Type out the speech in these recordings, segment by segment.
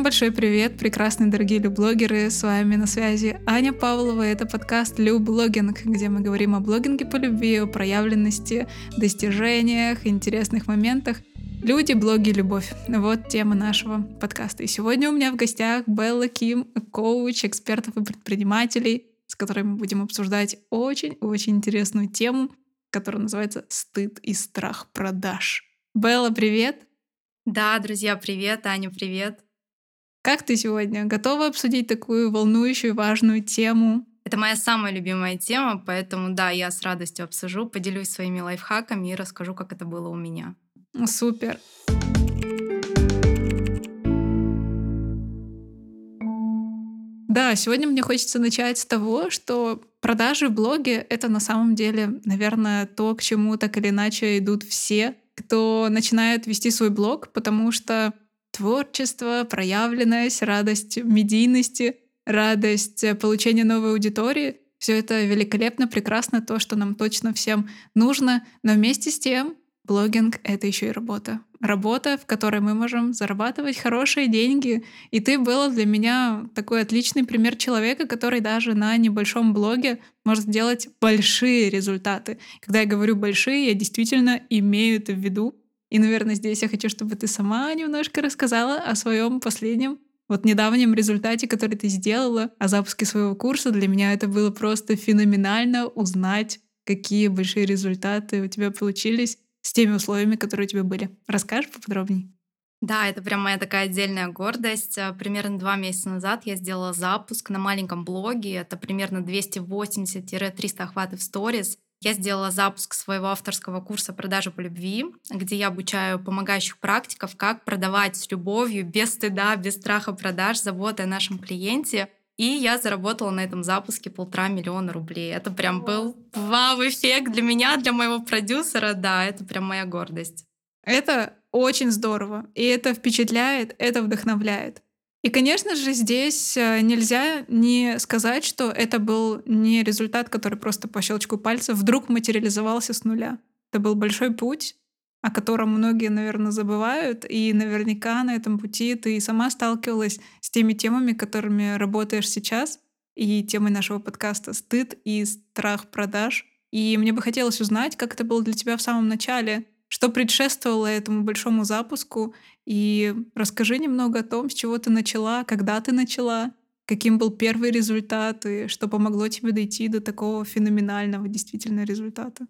Всем большой привет, прекрасные дорогие блогеры. С вами на связи Аня Павлова. Это подкаст Блогинг, где мы говорим о блогинге по любви, о проявленности, достижениях, интересных моментах. Люди, блоги, любовь. Вот тема нашего подкаста. И сегодня у меня в гостях Белла Ким, коуч экспертов и предпринимателей, с которой мы будем обсуждать очень-очень интересную тему, которая называется «Стыд и страх продаж». Белла, привет! Да, друзья, привет, Аня, привет. Как ты сегодня? Готова обсудить такую волнующую, важную тему? Это моя самая любимая тема, поэтому да, я с радостью обсужу, поделюсь своими лайфхаками и расскажу, как это было у меня. Супер. Да, сегодня мне хочется начать с того, что продажи в блоге — это на самом деле, наверное, то, к чему так или иначе идут все, кто начинает вести свой блог, потому что творчество, проявленность, радость медийности, радость получения новой аудитории — все это великолепно, прекрасно, то, что нам точно всем нужно, но вместе с тем блогинг — это еще и работа. Работа, в которой мы можем зарабатывать хорошие деньги. И ты была для меня такой отличный пример человека, который даже на небольшом блоге может сделать большие результаты. Когда я говорю большие, я действительно имею это в виду. И, наверное, здесь я хочу, чтобы ты сама немножко рассказала о своем последнем вот недавнем результате, который ты сделала, о запуске своего курса. Для меня это было просто феноменально узнать, какие большие результаты у тебя получились с теми условиями, которые у тебя были. Расскажешь поподробнее? Да, это прям моя такая отдельная гордость. Э, примерно два месяца назад я сделала запуск на маленьком блоге. Это примерно 280-300 охватов в сторис. Я сделала запуск своего авторского курса «Продажи по любви», где я обучаю помогающих практиков, как продавать с любовью, без стыда, без страха продаж, заботой о нашем клиенте — и я заработала на этом запуске полтора миллиона рублей. Это прям был вау-эффект для меня, для моего продюсера. Да, это прям моя гордость. Это очень здорово. И это впечатляет, это вдохновляет. И, конечно же, здесь э, нельзя не сказать, что это был не результат, который просто по щелчку пальца вдруг материализовался с нуля. Это был большой путь, о котором многие, наверное, забывают. И наверняка на этом пути ты сама сталкивалась с теми темами, которыми работаешь сейчас, и темой нашего подкаста «Стыд и страх продаж». И мне бы хотелось узнать, как это было для тебя в самом начале, что предшествовало этому большому запуску, и расскажи немного о том, с чего ты начала, когда ты начала, каким был первый результат, и что помогло тебе дойти до такого феноменального действительно результата.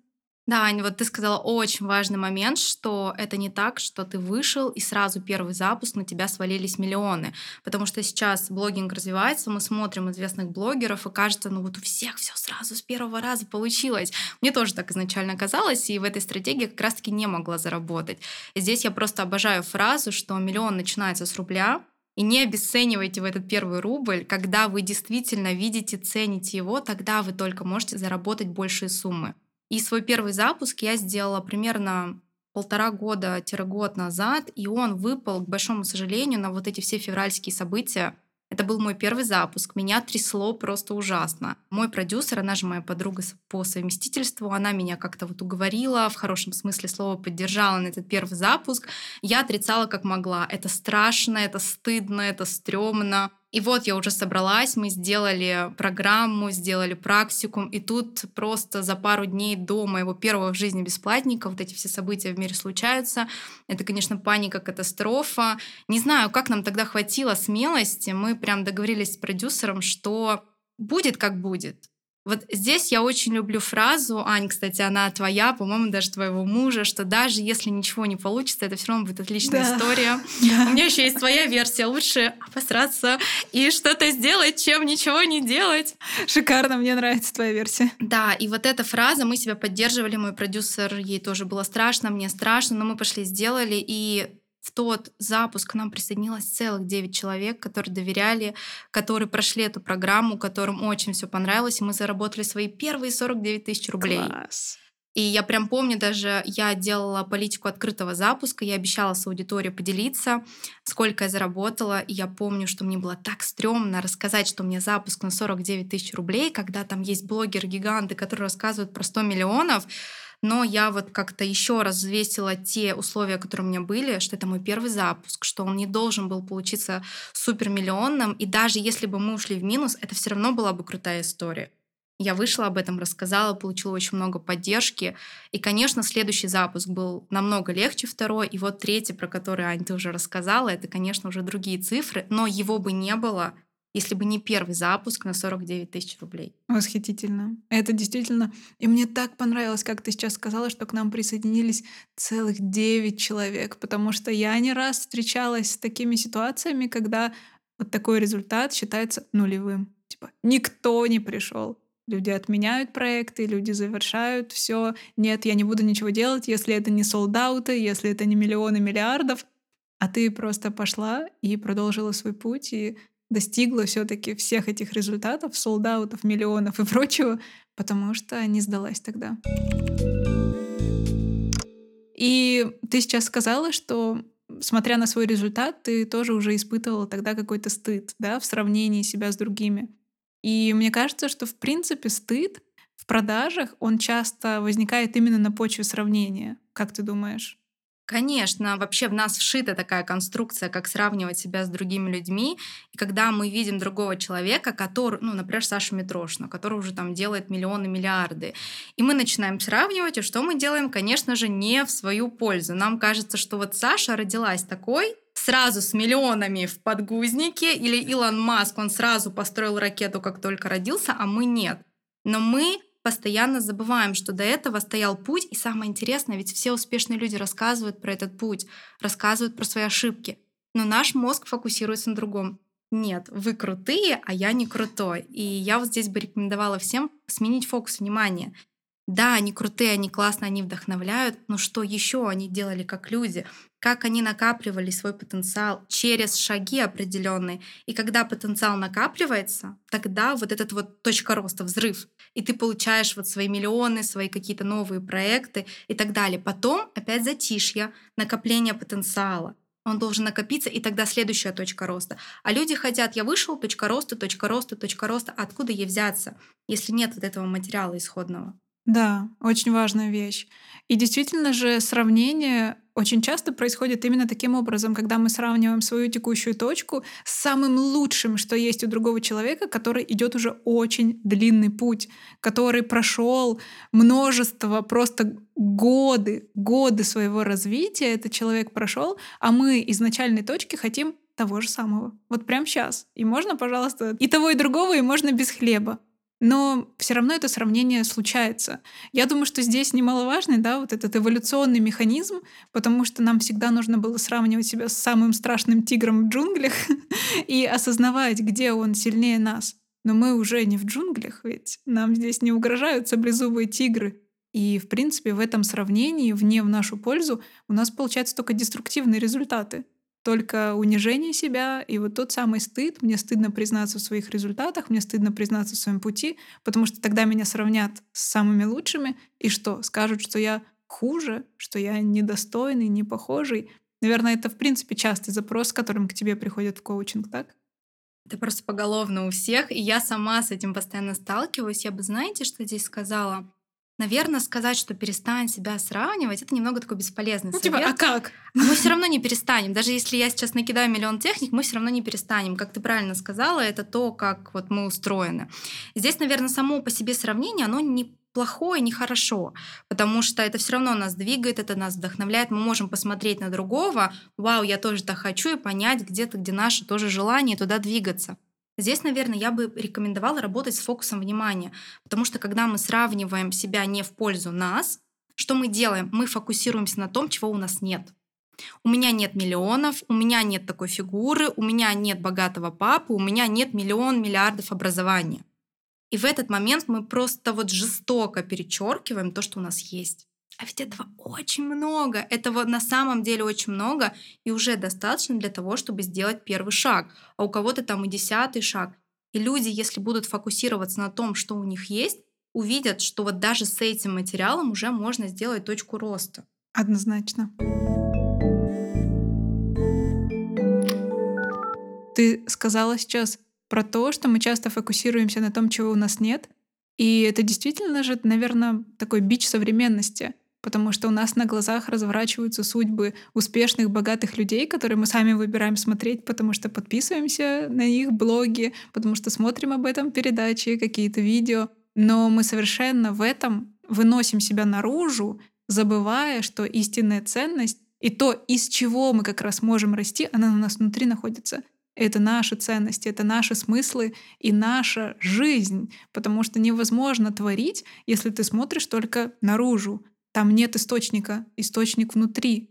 Да, Аня, вот ты сказала очень важный момент, что это не так, что ты вышел и сразу первый запуск на тебя свалились миллионы. Потому что сейчас блогинг развивается, мы смотрим известных блогеров, и кажется, ну вот у всех все сразу с первого раза получилось. Мне тоже так изначально казалось, и в этой стратегии как раз-таки не могла заработать. И здесь я просто обожаю фразу, что миллион начинается с рубля, и не обесценивайте в этот первый рубль. Когда вы действительно видите, цените его, тогда вы только можете заработать большие суммы. И свой первый запуск я сделала примерно полтора года-год назад, и он выпал, к большому сожалению, на вот эти все февральские события. Это был мой первый запуск. Меня трясло просто ужасно. Мой продюсер, она же моя подруга по совместительству, она меня как-то вот уговорила, в хорошем смысле слова поддержала на этот первый запуск. Я отрицала как могла. Это страшно, это стыдно, это стрёмно. И вот я уже собралась, мы сделали программу, сделали практикум, и тут просто за пару дней до моего первого в жизни бесплатника вот эти все события в мире случаются. Это, конечно, паника, катастрофа. Не знаю, как нам тогда хватило смелости. Мы прям договорились с продюсером, что будет как будет. Вот здесь я очень люблю фразу, Ань, кстати, она твоя, по-моему, даже твоего мужа, что даже если ничего не получится, это все равно будет отличная да. история. Да. У меня еще есть твоя версия. Лучше обосраться и что-то сделать, чем ничего не делать. Шикарно, мне нравится твоя версия. Да, и вот эта фраза, мы себя поддерживали, мой продюсер, ей тоже было страшно, мне страшно, но мы пошли, сделали, и в тот запуск к нам присоединилось целых 9 человек, которые доверяли, которые прошли эту программу, которым очень все понравилось, и мы заработали свои первые 49 тысяч рублей. Класс. И я прям помню даже, я делала политику открытого запуска, я обещала с аудиторией поделиться, сколько я заработала, и я помню, что мне было так стрёмно рассказать, что у меня запуск на 49 тысяч рублей, когда там есть блогеры-гиганты, которые рассказывают про 100 миллионов, но я вот как-то еще раз взвесила те условия, которые у меня были, что это мой первый запуск, что он не должен был получиться супермиллионным, и даже если бы мы ушли в минус, это все равно была бы крутая история. Я вышла об этом, рассказала, получила очень много поддержки. И, конечно, следующий запуск был намного легче второй. И вот третий, про который, Ань, ты уже рассказала, это, конечно, уже другие цифры, но его бы не было, если бы не первый запуск на 49 тысяч рублей. Восхитительно. Это действительно... И мне так понравилось, как ты сейчас сказала, что к нам присоединились целых 9 человек, потому что я не раз встречалась с такими ситуациями, когда вот такой результат считается нулевым. Типа никто не пришел. Люди отменяют проекты, люди завершают все. Нет, я не буду ничего делать, если это не солдаты, если это не миллионы миллиардов. А ты просто пошла и продолжила свой путь и достигла все-таки всех этих результатов, солдатов, миллионов и прочего, потому что не сдалась тогда. И ты сейчас сказала, что смотря на свой результат, ты тоже уже испытывала тогда какой-то стыд, да, в сравнении себя с другими. И мне кажется, что в принципе стыд в продажах, он часто возникает именно на почве сравнения. Как ты думаешь? Конечно, вообще в нас вшита такая конструкция, как сравнивать себя с другими людьми. И когда мы видим другого человека, который, ну, например, Сашу Митрошина, который уже там делает миллионы, миллиарды, и мы начинаем сравнивать, и что мы делаем? Конечно же, не в свою пользу. Нам кажется, что вот Саша родилась такой, сразу с миллионами в подгузнике, или Илон Маск, он сразу построил ракету, как только родился, а мы нет. Но мы постоянно забываем, что до этого стоял путь, и самое интересное, ведь все успешные люди рассказывают про этот путь, рассказывают про свои ошибки, но наш мозг фокусируется на другом. Нет, вы крутые, а я не крутой. И я вот здесь бы рекомендовала всем сменить фокус внимания. Да, они крутые, они классные, они вдохновляют, но что еще они делали как люди? Как они накапливали свой потенциал через шаги определенные. И когда потенциал накапливается, тогда вот этот вот точка роста, взрыв, и ты получаешь вот свои миллионы, свои какие-то новые проекты и так далее. Потом опять затишье, накопление потенциала он должен накопиться, и тогда следующая точка роста. А люди хотят, я вышел, точка роста, точка роста, точка роста. Откуда ей взяться, если нет вот этого материала исходного? Да, очень важная вещь. И действительно же сравнение очень часто происходит именно таким образом, когда мы сравниваем свою текущую точку с самым лучшим, что есть у другого человека, который идет уже очень длинный путь, который прошел множество, просто годы, годы своего развития этот человек прошел, а мы из начальной точки хотим того же самого. Вот прямо сейчас. И можно, пожалуйста, и того, и другого, и можно без хлеба. Но все равно это сравнение случается. Я думаю, что здесь немаловажный, да, вот этот эволюционный механизм, потому что нам всегда нужно было сравнивать себя с самым страшным тигром в джунглях и осознавать, где он сильнее нас. Но мы уже не в джунглях, ведь нам здесь не угрожают саблезубые тигры. И, в принципе, в этом сравнении, вне в нашу пользу, у нас получаются только деструктивные результаты только унижение себя и вот тот самый стыд. Мне стыдно признаться в своих результатах, мне стыдно признаться в своем пути, потому что тогда меня сравнят с самыми лучшими. И что? Скажут, что я хуже, что я недостойный, не похожий. Наверное, это в принципе частый запрос, с которым к тебе приходят в коучинг, так? Это просто поголовно у всех, и я сама с этим постоянно сталкиваюсь. Я бы, знаете, что здесь сказала? Наверное, сказать, что перестань себя сравнивать, это немного такой бесполезный ну, совет. Типа, а как? Мы все равно не перестанем. Даже если я сейчас накидаю миллион техник, мы все равно не перестанем. Как ты правильно сказала, это то, как вот мы устроены. Здесь, наверное, само по себе сравнение, оно не плохое, не хорошо, потому что это все равно нас двигает, это нас вдохновляет, мы можем посмотреть на другого, вау, я тоже так хочу, и понять где-то, где наше тоже желание туда двигаться. Здесь, наверное, я бы рекомендовала работать с фокусом внимания, потому что когда мы сравниваем себя не в пользу нас, что мы делаем? Мы фокусируемся на том, чего у нас нет. У меня нет миллионов, у меня нет такой фигуры, у меня нет богатого папы, у меня нет миллион, миллиардов образования. И в этот момент мы просто вот жестоко перечеркиваем то, что у нас есть. А ведь этого очень много. Этого на самом деле очень много. И уже достаточно для того, чтобы сделать первый шаг. А у кого-то там и десятый шаг. И люди, если будут фокусироваться на том, что у них есть, увидят, что вот даже с этим материалом уже можно сделать точку роста. Однозначно. Ты сказала сейчас про то, что мы часто фокусируемся на том, чего у нас нет, И это действительно же, наверное, такой бич современности, потому что у нас на глазах разворачиваются судьбы успешных, богатых людей, которые мы сами выбираем смотреть, потому что подписываемся на их блоги, потому что смотрим об этом передачи, какие-то видео. Но мы совершенно в этом выносим себя наружу, забывая, что истинная ценность и то, из чего мы как раз можем расти, она у нас внутри находится. Это наши ценности, это наши смыслы и наша жизнь. Потому что невозможно творить, если ты смотришь только наружу. Там нет источника, источник внутри.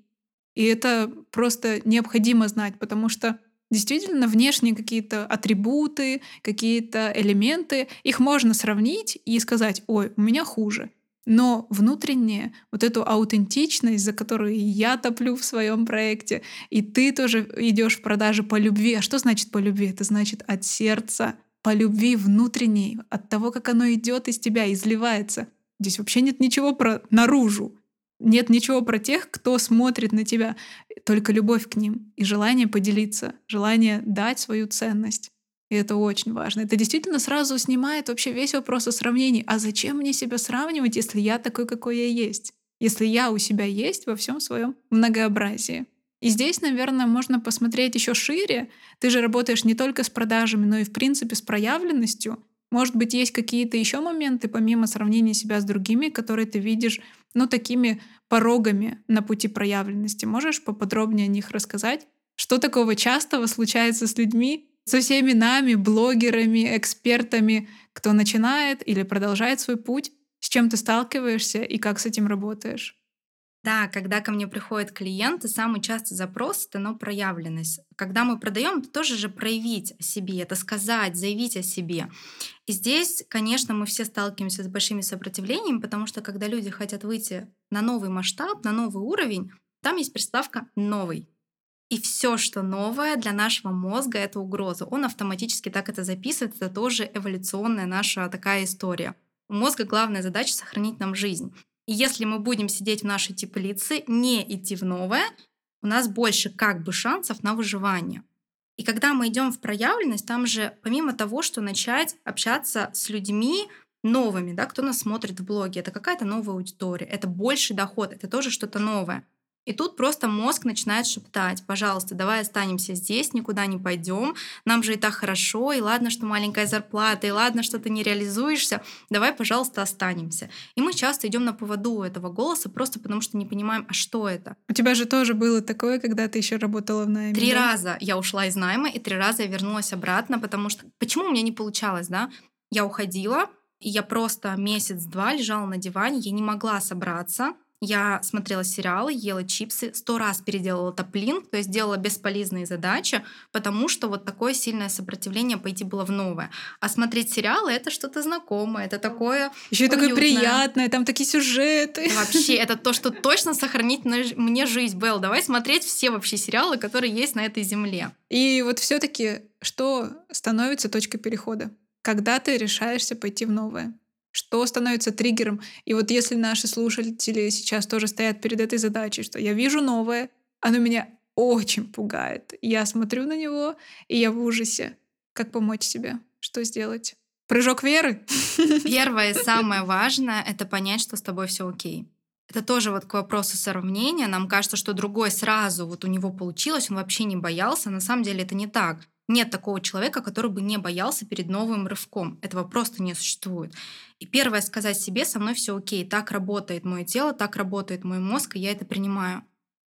И это просто необходимо знать, потому что действительно внешние какие-то атрибуты, какие-то элементы, их можно сравнить и сказать, ой, у меня хуже. Но внутреннее, вот эту аутентичность, за которую я топлю в своем проекте, и ты тоже идешь в продажи по любви. А что значит по любви? Это значит от сердца, по любви внутренней, от того, как оно идет из тебя, изливается. Здесь вообще нет ничего про наружу. Нет ничего про тех, кто смотрит на тебя, только любовь к ним и желание поделиться, желание дать свою ценность. И это очень важно. Это действительно сразу снимает вообще весь вопрос о сравнении. А зачем мне себя сравнивать, если я такой, какой я есть? Если я у себя есть во всем своем многообразии. И здесь, наверное, можно посмотреть еще шире. Ты же работаешь не только с продажами, но и, в принципе, с проявленностью. Может быть, есть какие-то еще моменты, помимо сравнения себя с другими, которые ты видишь, ну, такими порогами на пути проявленности. Можешь поподробнее о них рассказать? Что такого частого случается с людьми, со всеми нами, блогерами, экспертами, кто начинает или продолжает свой путь, с чем ты сталкиваешься и как с этим работаешь? Да, когда ко мне приходят клиенты, самый частый запрос это но проявленность. Когда мы продаем, это тоже же проявить о себе, это сказать, заявить о себе. И здесь, конечно, мы все сталкиваемся с большими сопротивлениями, потому что когда люди хотят выйти на новый масштаб, на новый уровень, там есть приставка новый. И все, что новое для нашего мозга, это угроза. Он автоматически так это записывает. Это тоже эволюционная наша такая история. У мозга главная задача сохранить нам жизнь. И если мы будем сидеть в нашей теплице, не идти в новое, у нас больше как бы шансов на выживание. И когда мы идем в проявленность, там же помимо того, что начать общаться с людьми новыми, да, кто нас смотрит в блоге, это какая-то новая аудитория, это больший доход, это тоже что-то новое. И тут просто мозг начинает шептать, пожалуйста, давай останемся здесь, никуда не пойдем, нам же и так хорошо, и ладно, что маленькая зарплата, и ладно, что ты не реализуешься, давай, пожалуйста, останемся. И мы часто идем на поводу этого голоса просто потому, что не понимаем, а что это. У тебя же тоже было такое, когда ты еще работала в найме. Три да? раза я ушла из найма, и три раза я вернулась обратно, потому что почему у меня не получалось, да? Я уходила, и я просто месяц-два лежала на диване, я не могла собраться, я смотрела сериалы, ела чипсы, сто раз переделала топлин, то есть делала бесполезные задачи, потому что вот такое сильное сопротивление пойти было в новое. А смотреть сериалы — это что-то знакомое, это такое Еще и такое приятное, там такие сюжеты. Вообще, это то, что точно сохранит мне жизнь, Белл. Давай смотреть все вообще сериалы, которые есть на этой земле. И вот все таки что становится точкой перехода? Когда ты решаешься пойти в новое? Что становится триггером? И вот если наши слушатели сейчас тоже стоят перед этой задачей, что я вижу новое, оно меня очень пугает. Я смотрю на него, и я в ужасе. Как помочь себе? Что сделать? Прыжок веры? Первое, самое важное, это понять, что с тобой все окей. Это тоже вот к вопросу сравнения. Нам кажется, что другой сразу вот у него получилось, он вообще не боялся. На самом деле это не так. Нет такого человека, который бы не боялся перед новым рывком. Этого просто не существует. И первое сказать себе, со мной все окей, так работает мое тело, так работает мой мозг, и я это принимаю.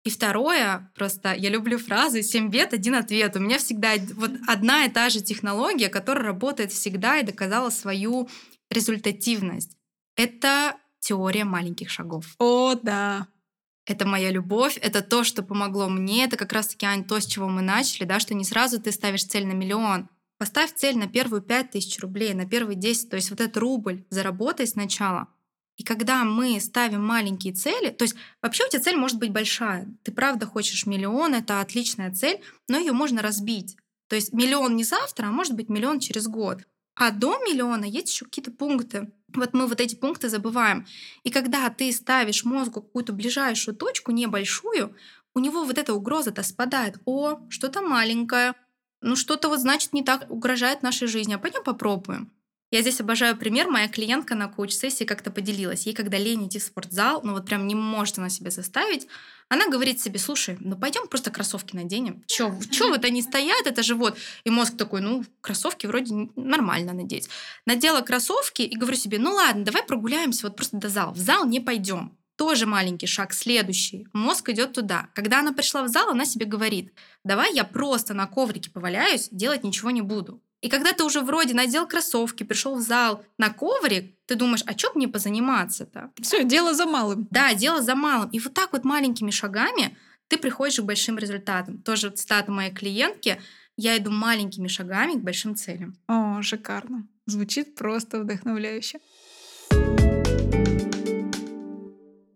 И второе, просто я люблю фразы «семь бед, один ответ». У меня всегда вот одна и та же технология, которая работает всегда и доказала свою результативность. Это теория маленьких шагов. О, да это моя любовь, это то, что помогло мне, это как раз-таки, Ань, то, с чего мы начали, да, что не сразу ты ставишь цель на миллион, поставь цель на первую пять тысяч рублей, на первые 10, то есть вот этот рубль заработай сначала. И когда мы ставим маленькие цели, то есть вообще у тебя цель может быть большая, ты правда хочешь миллион, это отличная цель, но ее можно разбить. То есть миллион не завтра, а может быть миллион через год. А до миллиона есть еще какие-то пункты. Вот мы вот эти пункты забываем. И когда ты ставишь мозгу какую-то ближайшую точку, небольшую, у него вот эта угроза-то спадает. О, что-то маленькое. Ну что-то вот значит не так угрожает нашей жизни. А пойдем попробуем. Я здесь обожаю пример. Моя клиентка на коуч-сессии как-то поделилась. Ей, когда лень идти в спортзал, ну вот прям не может она себя заставить, она говорит себе, слушай, ну пойдем просто кроссовки наденем. Че, че вот они стоят, это же вот. И мозг такой, ну, кроссовки вроде нормально надеть. Надела кроссовки и говорю себе, ну ладно, давай прогуляемся вот просто до зала. В зал не пойдем. Тоже маленький шаг, следующий. Мозг идет туда. Когда она пришла в зал, она себе говорит, давай я просто на коврике поваляюсь, делать ничего не буду. И когда ты уже вроде надел кроссовки, пришел в зал на коврик, ты думаешь, а что мне позаниматься-то? Все, дело за малым. Да, дело за малым. И вот так вот маленькими шагами ты приходишь к большим результатам. Тоже цитата моей клиентки. Я иду маленькими шагами к большим целям. О, шикарно. Звучит просто вдохновляюще.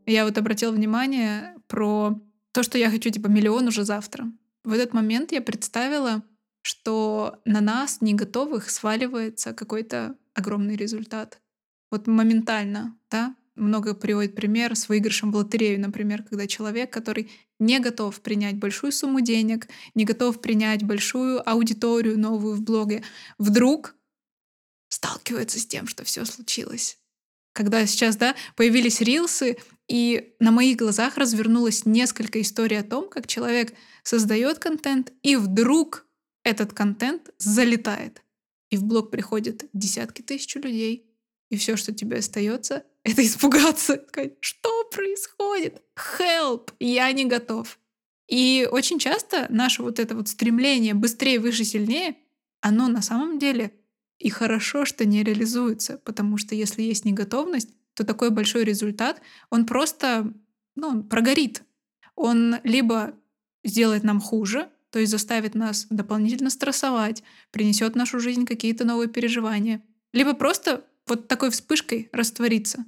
Я вот обратила внимание про то, что я хочу типа миллион уже завтра. В этот момент я представила, что на нас, не готовых, сваливается какой-то огромный результат. Вот моментально, да, много приводит пример с выигрышем в лотерею, например, когда человек, который не готов принять большую сумму денег, не готов принять большую аудиторию новую в блоге, вдруг сталкивается с тем, что все случилось. Когда сейчас, да, появились рилсы, и на моих глазах развернулось несколько историй о том, как человек создает контент, и вдруг этот контент залетает. И в блог приходят десятки тысяч людей. И все, что тебе остается, это испугаться. Сказать, что происходит? Help! Я не готов. И очень часто наше вот это вот стремление быстрее, выше, сильнее, оно на самом деле и хорошо, что не реализуется, потому что если есть неготовность, то такой большой результат, он просто ну, он прогорит. Он либо сделает нам хуже, то есть заставит нас дополнительно стрессовать, принесет в нашу жизнь какие-то новые переживания, либо просто вот такой вспышкой раствориться.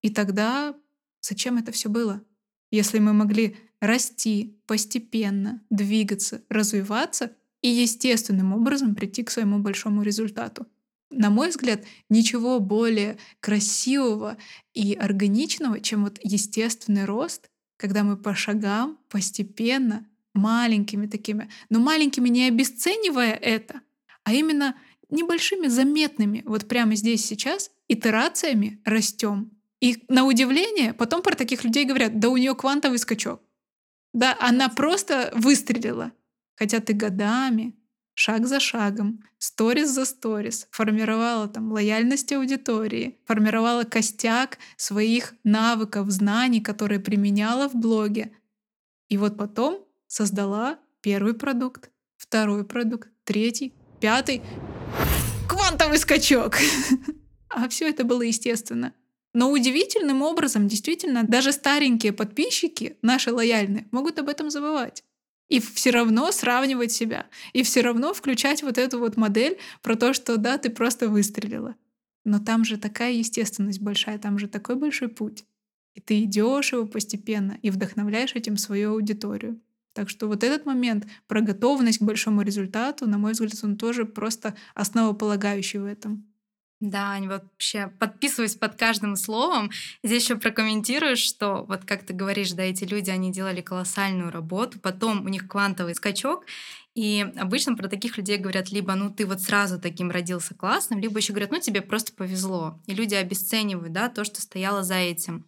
И тогда зачем это все было? Если мы могли расти постепенно, двигаться, развиваться и естественным образом прийти к своему большому результату. На мой взгляд, ничего более красивого и органичного, чем вот естественный рост, когда мы по шагам постепенно маленькими такими, но маленькими не обесценивая это, а именно небольшими заметными, вот прямо здесь сейчас, итерациями растем. И на удивление потом про таких людей говорят, да у нее квантовый скачок. Да, она просто выстрелила. Хотя ты годами, шаг за шагом, сторис за сторис формировала там лояльность аудитории, формировала костяк своих навыков, знаний, которые применяла в блоге. И вот потом создала первый продукт, второй продукт, третий, пятый. Квантовый скачок! А все это было естественно. Но удивительным образом, действительно, даже старенькие подписчики, наши лояльные, могут об этом забывать. И все равно сравнивать себя. И все равно включать вот эту вот модель про то, что да, ты просто выстрелила. Но там же такая естественность большая, там же такой большой путь. И ты идешь его постепенно и вдохновляешь этим свою аудиторию. Так что вот этот момент про готовность к большому результату, на мой взгляд, он тоже просто основополагающий в этом. Да, вообще подписываюсь под каждым словом. Здесь еще прокомментирую, что вот как ты говоришь, да, эти люди, они делали колоссальную работу, потом у них квантовый скачок, и обычно про таких людей говорят либо, ну ты вот сразу таким родился классным, либо еще говорят, ну тебе просто повезло. И люди обесценивают, да, то, что стояло за этим.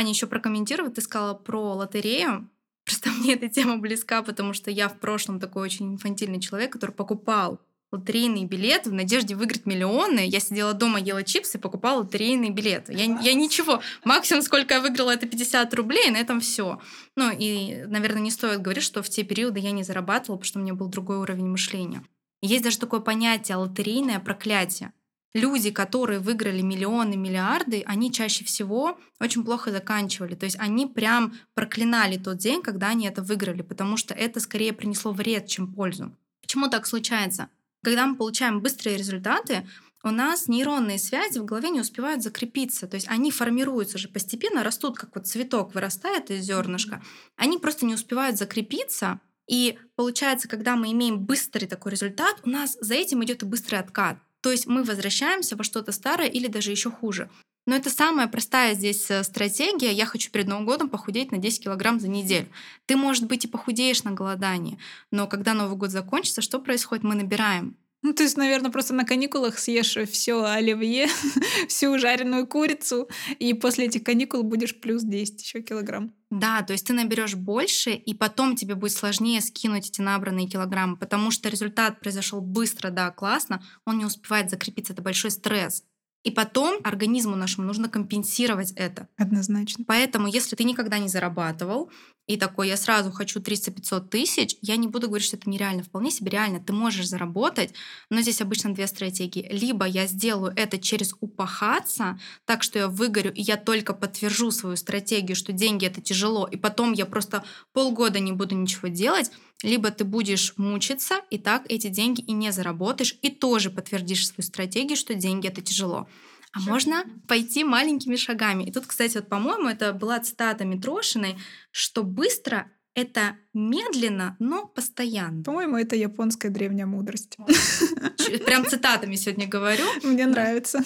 Аня еще прокомментировала, ты сказала про лотерею. Просто мне эта тема близка, потому что я в прошлом такой очень инфантильный человек, который покупал лотерейные билеты в надежде выиграть миллионы. Я сидела дома, ела чипсы покупала лотерейные билеты. Я, я ничего. Максимум, сколько я выиграла, это 50 рублей, и на этом все. Ну и, наверное, не стоит говорить, что в те периоды я не зарабатывала, потому что у меня был другой уровень мышления. Есть даже такое понятие лотерейное проклятие люди, которые выиграли миллионы, миллиарды, они чаще всего очень плохо заканчивали. То есть они прям проклинали тот день, когда они это выиграли, потому что это скорее принесло вред, чем пользу. Почему так случается? Когда мы получаем быстрые результаты, у нас нейронные связи в голове не успевают закрепиться. То есть они формируются же постепенно, растут, как вот цветок вырастает из зернышка. Они просто не успевают закрепиться. И получается, когда мы имеем быстрый такой результат, у нас за этим идет и быстрый откат. То есть мы возвращаемся во что-то старое или даже еще хуже. Но это самая простая здесь э, стратегия. Я хочу перед Новым годом похудеть на 10 килограмм за неделю. Ты, может быть, и похудеешь на голодании, но когда Новый год закончится, что происходит? Мы набираем. Ну, ты, наверное, просто на каникулах съешь все оливье, всю жареную курицу, и после этих каникул будешь плюс 10 еще килограмм. Да, то есть ты наберешь больше, и потом тебе будет сложнее скинуть эти набранные килограммы, потому что результат произошел быстро, да, классно, он не успевает закрепиться, это большой стресс. И потом организму нашему нужно компенсировать это. Однозначно. Поэтому, если ты никогда не зарабатывал, и такой, я сразу хочу 300-500 тысяч, я не буду говорить, что это нереально. Вполне себе реально. Ты можешь заработать, но здесь обычно две стратегии. Либо я сделаю это через упахаться, так что я выгорю, и я только подтвержу свою стратегию, что деньги — это тяжело, и потом я просто полгода не буду ничего делать, либо ты будешь мучиться, и так эти деньги и не заработаешь, и тоже подтвердишь свою стратегию, что деньги — это тяжело а можно пойти маленькими шагами. И тут, кстати, вот, по-моему, это была цитата Митрошиной, что быстро это медленно, но постоянно. По-моему, это японская древняя мудрость. Прям цитатами сегодня говорю. Мне нравится.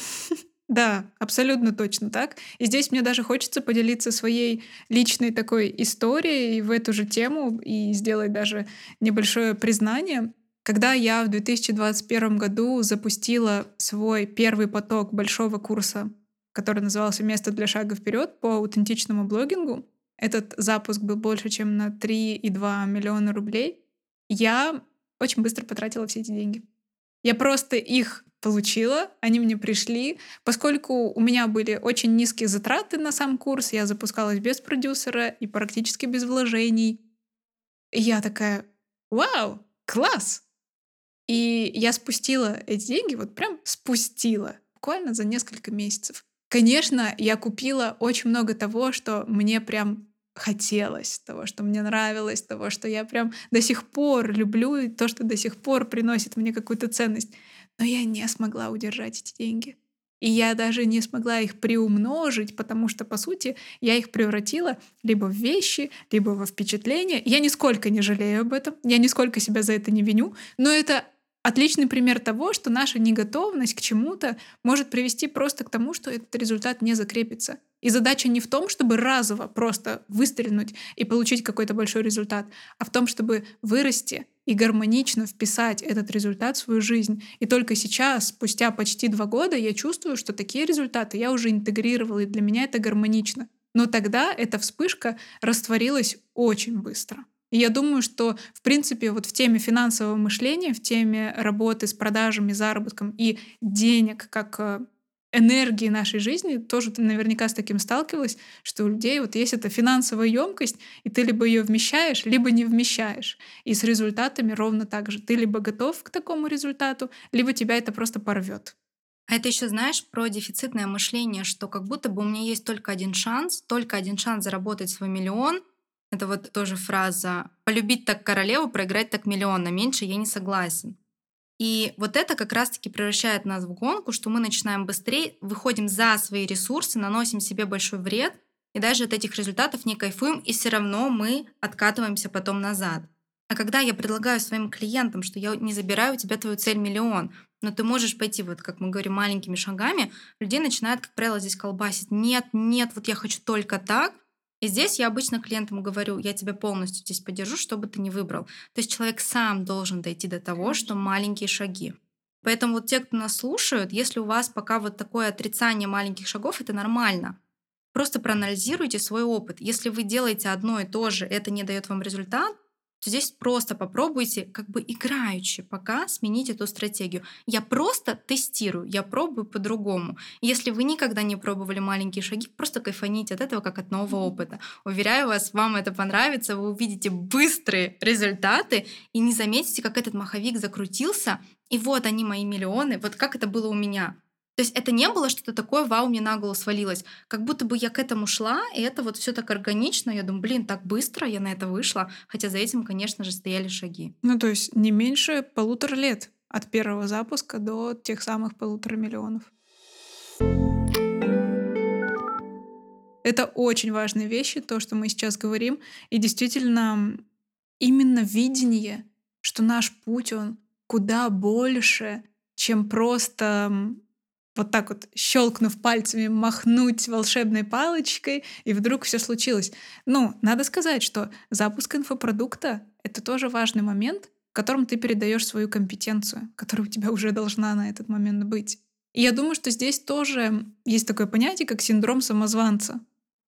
Да, абсолютно точно так. И здесь мне даже хочется поделиться своей личной такой историей в эту же тему и сделать даже небольшое признание. Когда я в 2021 году запустила свой первый поток большого курса, который назывался «Место для шага вперед» по аутентичному блогингу, этот запуск был больше, чем на 3,2 миллиона рублей, я очень быстро потратила все эти деньги. Я просто их получила, они мне пришли. Поскольку у меня были очень низкие затраты на сам курс, я запускалась без продюсера и практически без вложений. И я такая, вау, класс! И я спустила эти деньги, вот прям спустила, буквально за несколько месяцев. Конечно, я купила очень много того, что мне прям хотелось, того, что мне нравилось, того, что я прям до сих пор люблю, и то, что до сих пор приносит мне какую-то ценность. Но я не смогла удержать эти деньги. И я даже не смогла их приумножить, потому что, по сути, я их превратила либо в вещи, либо во впечатления. Я нисколько не жалею об этом, я нисколько себя за это не виню, но это отличный пример того, что наша неготовность к чему-то может привести просто к тому, что этот результат не закрепится. И задача не в том, чтобы разово просто выстрелить и получить какой-то большой результат, а в том, чтобы вырасти и гармонично вписать этот результат в свою жизнь. И только сейчас, спустя почти два года, я чувствую, что такие результаты я уже интегрировала, и для меня это гармонично. Но тогда эта вспышка растворилась очень быстро. И я думаю, что, в принципе, вот в теме финансового мышления, в теме работы с продажами, заработком и денег как э, энергии нашей жизни, тоже ты наверняка с таким сталкивалась, что у людей вот есть эта финансовая емкость, и ты либо ее вмещаешь, либо не вмещаешь. И с результатами ровно так же. Ты либо готов к такому результату, либо тебя это просто порвет. А это еще знаешь про дефицитное мышление, что как будто бы у меня есть только один шанс, только один шанс заработать свой миллион, это вот тоже фраза «полюбить так королеву, проиграть так миллион, на меньше я не согласен». И вот это как раз-таки превращает нас в гонку, что мы начинаем быстрее, выходим за свои ресурсы, наносим себе большой вред, и даже от этих результатов не кайфуем, и все равно мы откатываемся потом назад. А когда я предлагаю своим клиентам, что я не забираю у тебя твою цель миллион, но ты можешь пойти, вот как мы говорим, маленькими шагами, людей начинает, как правило, здесь колбасить. Нет, нет, вот я хочу только так, и здесь я обычно клиентам говорю, я тебя полностью здесь поддержу, что бы ты ни выбрал. То есть человек сам должен дойти до того, что маленькие шаги. Поэтому вот те, кто нас слушают, если у вас пока вот такое отрицание маленьких шагов, это нормально. Просто проанализируйте свой опыт. Если вы делаете одно и то же, это не дает вам результат, то здесь просто попробуйте как бы играючи пока сменить эту стратегию. Я просто тестирую, я пробую по-другому. Если вы никогда не пробовали маленькие шаги, просто кайфаните от этого как от нового опыта. Уверяю вас, вам это понравится, вы увидите быстрые результаты и не заметите, как этот маховик закрутился, и вот они мои миллионы, вот как это было у меня. То есть это не было что-то такое, вау, мне на голову свалилось. Как будто бы я к этому шла, и это вот все так органично. Я думаю, блин, так быстро я на это вышла. Хотя за этим, конечно же, стояли шаги. Ну, то есть не меньше полутора лет от первого запуска до тех самых полутора миллионов. Это очень важные вещи, то, что мы сейчас говорим. И действительно, именно видение, что наш путь, он куда больше, чем просто вот так вот щелкнув пальцами, махнуть волшебной палочкой, и вдруг все случилось. Ну, надо сказать, что запуск инфопродукта — это тоже важный момент, в котором ты передаешь свою компетенцию, которая у тебя уже должна на этот момент быть. И я думаю, что здесь тоже есть такое понятие, как синдром самозванца.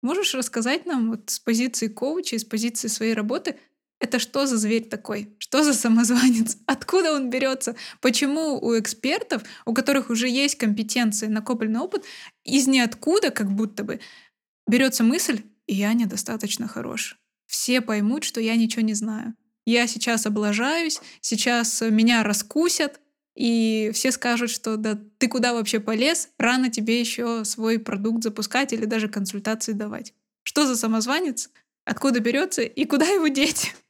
Можешь рассказать нам вот с позиции коуча, с позиции своей работы, это что за зверь такой? Что за самозванец? Откуда он берется? Почему у экспертов, у которых уже есть компетенции, накопленный опыт, из ниоткуда как будто бы берется мысль, я недостаточно хорош. Все поймут, что я ничего не знаю. Я сейчас облажаюсь, сейчас меня раскусят, и все скажут, что да ты куда вообще полез, рано тебе еще свой продукт запускать или даже консультации давать. Что за самозванец? Откуда берется и куда его деть?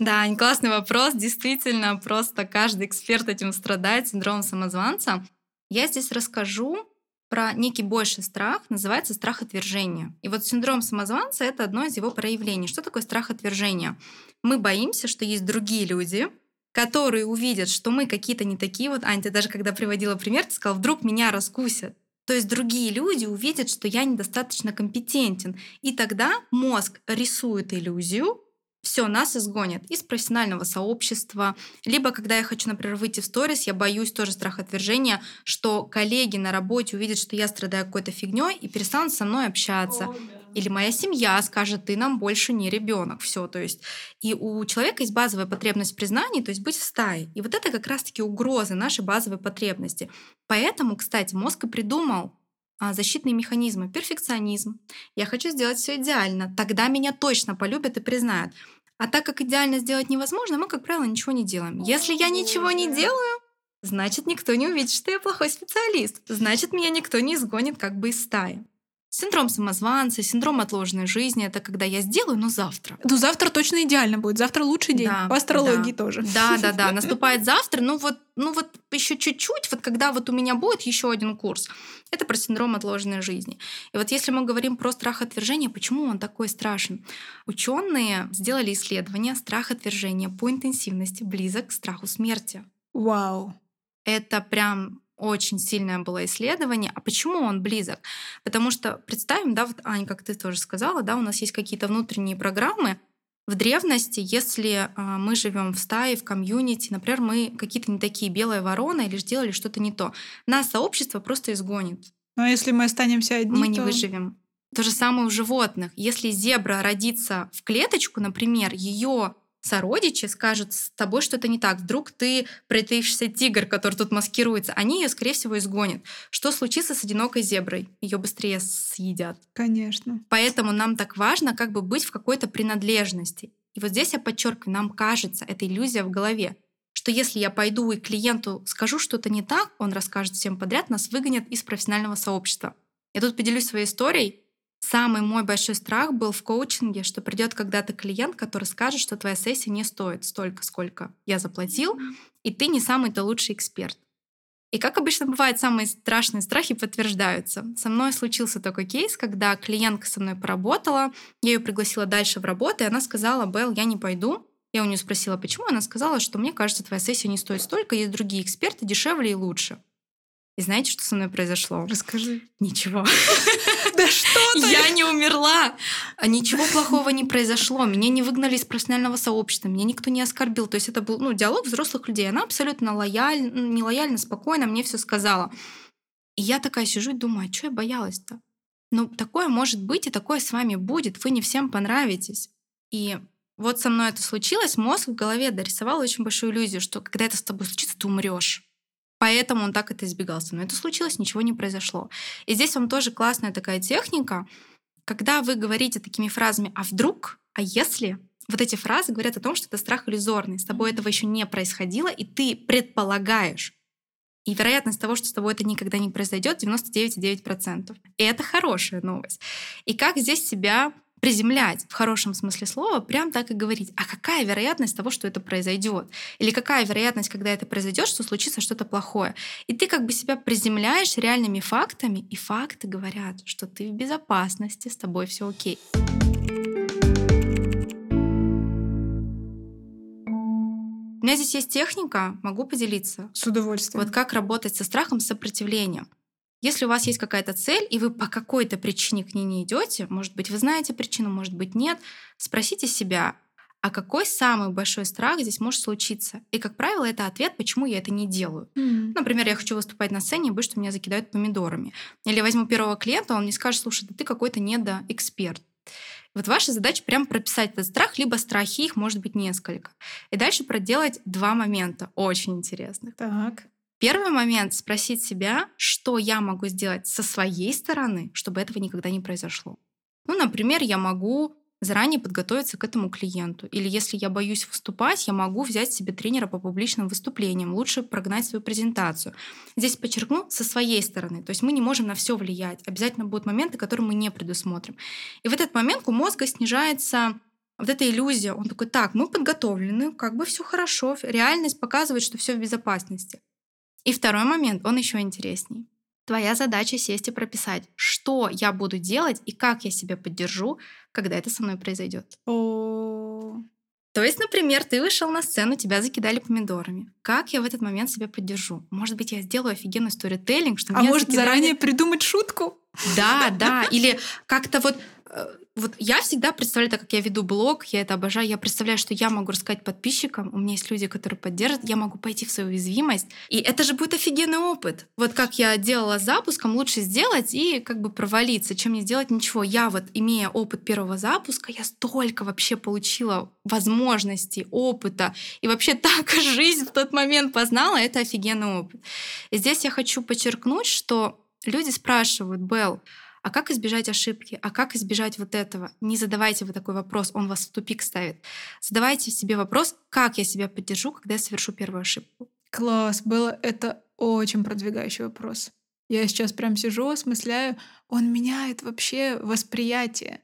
Да, классный вопрос. Действительно, просто каждый эксперт этим страдает, синдромом самозванца. Я здесь расскажу про некий больший страх, называется страх отвержения. И вот синдром самозванца — это одно из его проявлений. Что такое страх отвержения? Мы боимся, что есть другие люди, которые увидят, что мы какие-то не такие. Вот, Ань, ты даже когда приводила пример, ты сказала, вдруг меня раскусят. То есть другие люди увидят, что я недостаточно компетентен. И тогда мозг рисует иллюзию, все, нас изгонят из профессионального сообщества. Либо, когда я хочу, например, выйти в сторис, я боюсь тоже страх отвержения, что коллеги на работе увидят, что я страдаю какой-то фигней и перестанут со мной общаться. О, да. Или моя семья скажет, ты нам больше не ребенок. Все, то есть. И у человека есть базовая потребность признания, то есть быть в стае. И вот это как раз-таки угрозы нашей базовой потребности. Поэтому, кстати, мозг и придумал защитные механизмы, перфекционизм. Я хочу сделать все идеально, тогда меня точно полюбят и признают. А так как идеально сделать невозможно, мы, как правило, ничего не делаем. Если я ничего не делаю, значит, никто не увидит, что я плохой специалист. Значит, меня никто не изгонит как бы из стаи. Синдром самозванца, синдром отложенной жизни — это когда я сделаю, но завтра. Ну, завтра точно идеально будет. Завтра лучший день. Да, По астрологии да. тоже. Да, да, да. Наступает завтра. Ну вот, ну вот еще чуть-чуть, вот когда вот у меня будет еще один курс. Это про синдром отложенной жизни. И вот если мы говорим про страх отвержения, почему он такой страшен? Ученые сделали исследование страх отвержения по интенсивности близок к страху смерти. Вау. Это прям очень сильное было исследование. А почему он близок? Потому что представим, да, вот, Аня, как ты тоже сказала, да, у нас есть какие-то внутренние программы. В древности, если а, мы живем в стае, в комьюнити, например, мы какие-то не такие белые вороны или сделали что-то не то, нас сообщество просто изгонит. Но если мы останемся одни, мы то... не выживем. То же самое у животных. Если зебра родится в клеточку, например, ее сородичи скажут с тобой что-то не так. Вдруг ты притаившийся тигр, который тут маскируется. Они ее, скорее всего, изгонят. Что случится с одинокой зеброй? Ее быстрее съедят. Конечно. Поэтому нам так важно как бы быть в какой-то принадлежности. И вот здесь я подчеркиваю, нам кажется, это иллюзия в голове, что если я пойду и клиенту скажу что-то не так, он расскажет всем подряд, нас выгонят из профессионального сообщества. Я тут поделюсь своей историей. Самый мой большой страх был в коучинге, что придет когда-то клиент, который скажет, что твоя сессия не стоит столько, сколько я заплатил, и ты не самый-то лучший эксперт. И как обычно бывает, самые страшные страхи подтверждаются. Со мной случился такой кейс, когда клиентка со мной поработала, я ее пригласила дальше в работу, и она сказала, Белл, я не пойду. Я у нее спросила, почему. Она сказала, что мне кажется, твоя сессия не стоит столько, есть другие эксперты дешевле и лучше. И знаете, что со мной произошло? Расскажи. Ничего. Да что ты? Я не умерла. А ничего плохого не произошло. Меня не выгнали из профессионального сообщества. Меня никто не оскорбил. То есть это был ну, диалог взрослых людей. Она абсолютно лояльна, не лояльна, спокойно мне все сказала. И я такая сижу и думаю, а что я боялась-то? Ну, такое может быть, и такое с вами будет. Вы не всем понравитесь. И вот со мной это случилось, мозг в голове дорисовал очень большую иллюзию, что когда это с тобой случится, ты умрешь. Поэтому он так это избегался. Но это случилось, ничего не произошло. И здесь вам тоже классная такая техника, когда вы говорите такими фразами «а вдруг?», «а если?», вот эти фразы говорят о том, что это страх иллюзорный. С тобой этого еще не происходило, и ты предполагаешь. И вероятность того, что с тобой это никогда не произойдет, 99,9%. И это хорошая новость. И как здесь себя приземлять в хорошем смысле слова, прям так и говорить. А какая вероятность того, что это произойдет? Или какая вероятность, когда это произойдет, что случится что-то плохое? И ты как бы себя приземляешь реальными фактами, и факты говорят, что ты в безопасности, с тобой все окей. У меня здесь есть техника, могу поделиться. С удовольствием. Вот как работать со страхом, с сопротивлением. Если у вас есть какая-то цель, и вы по какой-то причине к ней не идете, может быть, вы знаете причину, может быть, нет, спросите себя, а какой самый большой страх здесь может случиться? И, как правило, это ответ, почему я это не делаю. М. Например, я хочу выступать на сцене и боюсь, что меня закидают помидорами. Или возьму первого клиента, он мне скажет, слушай, да ты какой-то недоэксперт. Вот ваша задача прям прописать этот страх, либо страхи, их может быть несколько. И дальше проделать два момента, очень интересных. Так. Первый момент — спросить себя, что я могу сделать со своей стороны, чтобы этого никогда не произошло. Ну, например, я могу заранее подготовиться к этому клиенту. Или если я боюсь выступать, я могу взять себе тренера по публичным выступлениям, лучше прогнать свою презентацию. Здесь подчеркну со своей стороны. То есть мы не можем на все влиять. Обязательно будут моменты, которые мы не предусмотрим. И в этот момент у мозга снижается вот эта иллюзия. Он такой, так, мы подготовлены, как бы все хорошо. Реальность показывает, что все в безопасности. И второй момент, он еще интересней. Твоя задача сесть и прописать, что я буду делать и как я себя поддержу, когда это со мной произойдет. О, То есть, например, ты вышел на сцену, тебя закидали помидорами. Как я в этот момент себя поддержу? Может быть, я сделаю офигенный сторителлинг, что А меня может закидали- заранее придумать шутку? Да, да. Или как-то вот вот я всегда представляю, так как я веду блог, я это обожаю, я представляю, что я могу рассказать подписчикам, у меня есть люди, которые поддержат, я могу пойти в свою уязвимость, и это же будет офигенный опыт. Вот как я делала с запуском, лучше сделать и как бы провалиться, чем не сделать ничего. Я вот, имея опыт первого запуска, я столько вообще получила возможностей, опыта, и вообще так жизнь в тот момент познала, это офигенный опыт. И здесь я хочу подчеркнуть, что люди спрашивают, Белл, а как избежать ошибки? А как избежать вот этого? Не задавайте вы такой вопрос, он вас в тупик ставит. Задавайте себе вопрос, как я себя поддержу, когда я совершу первую ошибку. Класс, было это очень продвигающий вопрос. Я сейчас прям сижу, осмысляю, он меняет вообще восприятие.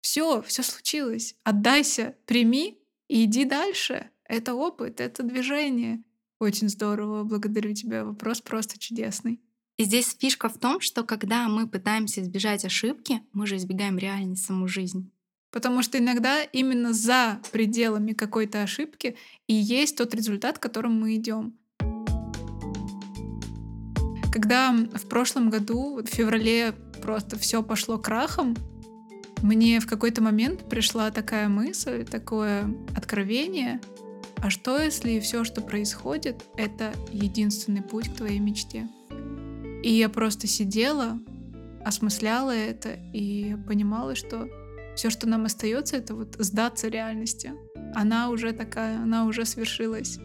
Все, все случилось. Отдайся, прими и иди дальше. Это опыт, это движение. Очень здорово, благодарю тебя. Вопрос просто чудесный. И здесь фишка в том, что когда мы пытаемся избежать ошибки, мы же избегаем реальность, саму жизнь. Потому что иногда именно за пределами какой-то ошибки и есть тот результат, к которому мы идем. Когда в прошлом году, в феврале, просто все пошло крахом, мне в какой-то момент пришла такая мысль, такое откровение, а что если все, что происходит, это единственный путь к твоей мечте? И я просто сидела, осмысляла это и понимала, что все, что нам остается, это вот сдаться реальности. Она уже такая, она уже свершилась.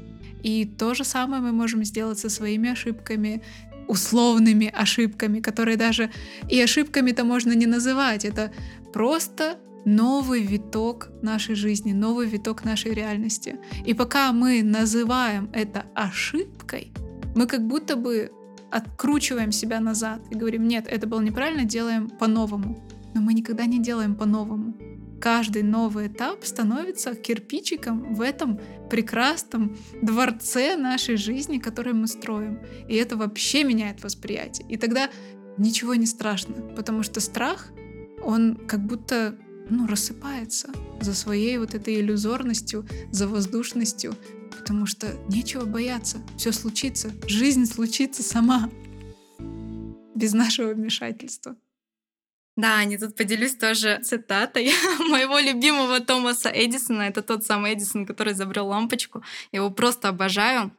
И то же самое мы можем сделать со своими ошибками, условными ошибками, которые даже и ошибками-то можно не называть. Это просто новый виток нашей жизни, новый виток нашей реальности. И пока мы называем это ошибкой, мы как будто бы откручиваем себя назад и говорим, нет, это было неправильно, делаем по-новому. Но мы никогда не делаем по-новому. Каждый новый этап становится кирпичиком в этом прекрасном дворце нашей жизни, который мы строим. И это вообще меняет восприятие. И тогда ничего не страшно, потому что страх, он как будто ну, рассыпается за своей вот этой иллюзорностью, за воздушностью, потому что нечего бояться, все случится, жизнь случится сама, без нашего вмешательства. Да, не тут поделюсь тоже цитатой моего любимого Томаса Эдисона. Это тот самый Эдисон, который изобрел лампочку. Я его просто обожаю.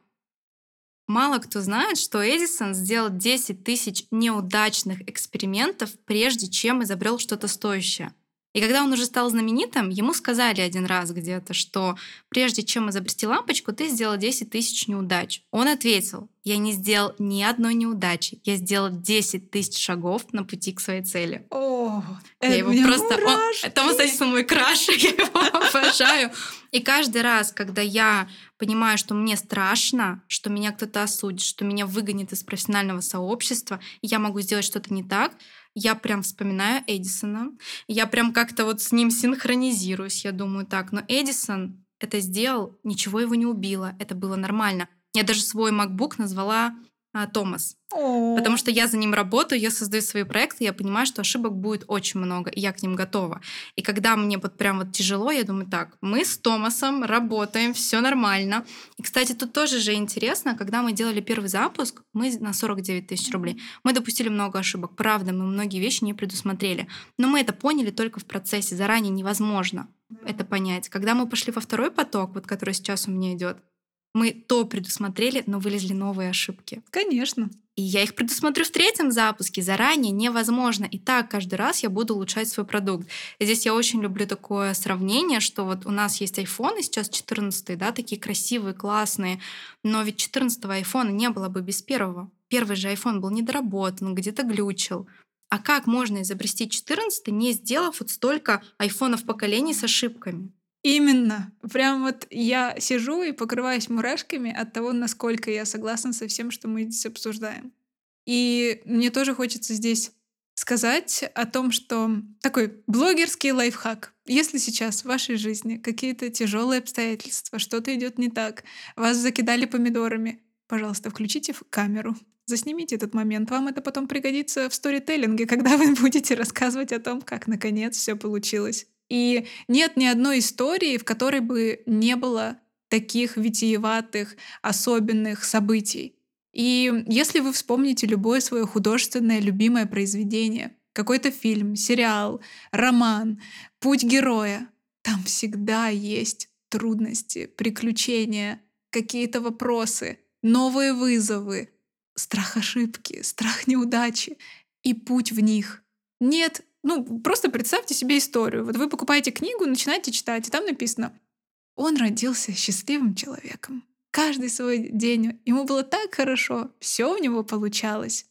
Мало кто знает, что Эдисон сделал 10 тысяч неудачных экспериментов, прежде чем изобрел что-то стоящее. И когда он уже стал знаменитым, ему сказали один раз где-то, что прежде чем изобрести лампочку, ты сделал 10 тысяч неудач. Он ответил, я не сделал ни одной неудачи, я сделал 10 тысяч шагов на пути к своей цели. О, Я его просто... Он... Томас Эдисон мой краш, я его обожаю. И каждый раз, когда я понимаю, что мне страшно, что меня кто-то осудит, что меня выгонит из профессионального сообщества, и я могу сделать что-то не так, я прям вспоминаю Эдисона, я прям как-то вот с ним синхронизируюсь, я думаю, так, но Эдисон это сделал, ничего его не убило, это было нормально. Я даже свой MacBook назвала а, Томас. Потому что я за ним работаю, я создаю свои проекты, я понимаю, что ошибок будет очень много, и я к ним готова. И когда мне вот прям вот тяжело, я думаю, так, мы с Томасом работаем, все нормально. И, кстати, тут тоже же интересно, когда мы делали первый запуск, мы на 49 тысяч рублей, мы допустили много ошибок. Правда, мы многие вещи не предусмотрели. Но мы это поняли только в процессе, заранее невозможно это понять. Когда мы пошли во второй поток, вот который сейчас у меня идет, мы то предусмотрели, но вылезли новые ошибки. Конечно. И я их предусмотрю в третьем запуске. Заранее невозможно. И так каждый раз я буду улучшать свой продукт. И здесь я очень люблю такое сравнение, что вот у нас есть iPhone, и сейчас 14 да, такие красивые, классные. Но ведь 14 айфона не было бы без первого. Первый же iPhone был недоработан, где-то глючил. А как можно изобрести 14, не сделав вот столько айфонов поколений с ошибками? Именно. Прям вот я сижу и покрываюсь мурашками от того, насколько я согласна со всем, что мы здесь обсуждаем. И мне тоже хочется здесь сказать о том, что такой блогерский лайфхак. Если сейчас в вашей жизни какие-то тяжелые обстоятельства, что-то идет не так, вас закидали помидорами, пожалуйста, включите камеру, заснимите этот момент. Вам это потом пригодится в сторителлинге, когда вы будете рассказывать о том, как наконец все получилось. И нет ни одной истории, в которой бы не было таких витиеватых, особенных событий. И если вы вспомните любое свое художественное любимое произведение, какой-то фильм, сериал, роман, путь героя, там всегда есть трудности, приключения, какие-то вопросы, новые вызовы, страх ошибки, страх неудачи и путь в них. Нет ну, просто представьте себе историю. Вот вы покупаете книгу, начинаете читать, и там написано «Он родился счастливым человеком. Каждый свой день ему было так хорошо, все у него получалось.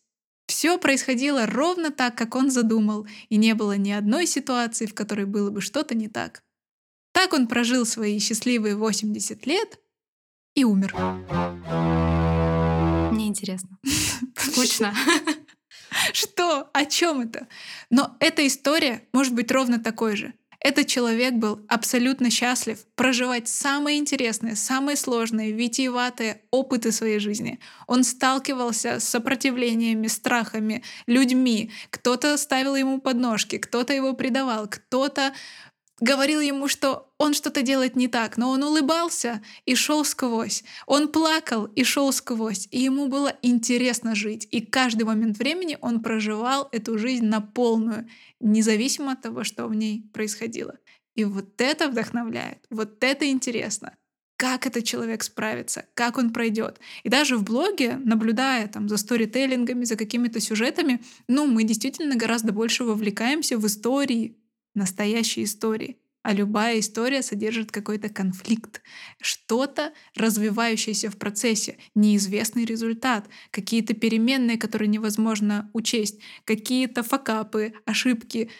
Все происходило ровно так, как он задумал, и не было ни одной ситуации, в которой было бы что-то не так. Так он прожил свои счастливые 80 лет и умер. Мне интересно. Скучно. Что? О чем это? Но эта история может быть ровно такой же. Этот человек был абсолютно счастлив проживать самые интересные, самые сложные, витиеватые опыты своей жизни. Он сталкивался с сопротивлениями, страхами, людьми. Кто-то ставил ему подножки, кто-то его предавал, кто-то говорил ему, что он что-то делает не так, но он улыбался и шел сквозь. Он плакал и шел сквозь. И ему было интересно жить. И каждый момент времени он проживал эту жизнь на полную, независимо от того, что в ней происходило. И вот это вдохновляет, вот это интересно. Как этот человек справится, как он пройдет. И даже в блоге, наблюдая там за сторителлингами, за какими-то сюжетами, ну, мы действительно гораздо больше вовлекаемся в истории, настоящей истории. А любая история содержит какой-то конфликт, что-то, развивающееся в процессе, неизвестный результат, какие-то переменные, которые невозможно учесть, какие-то факапы, ошибки.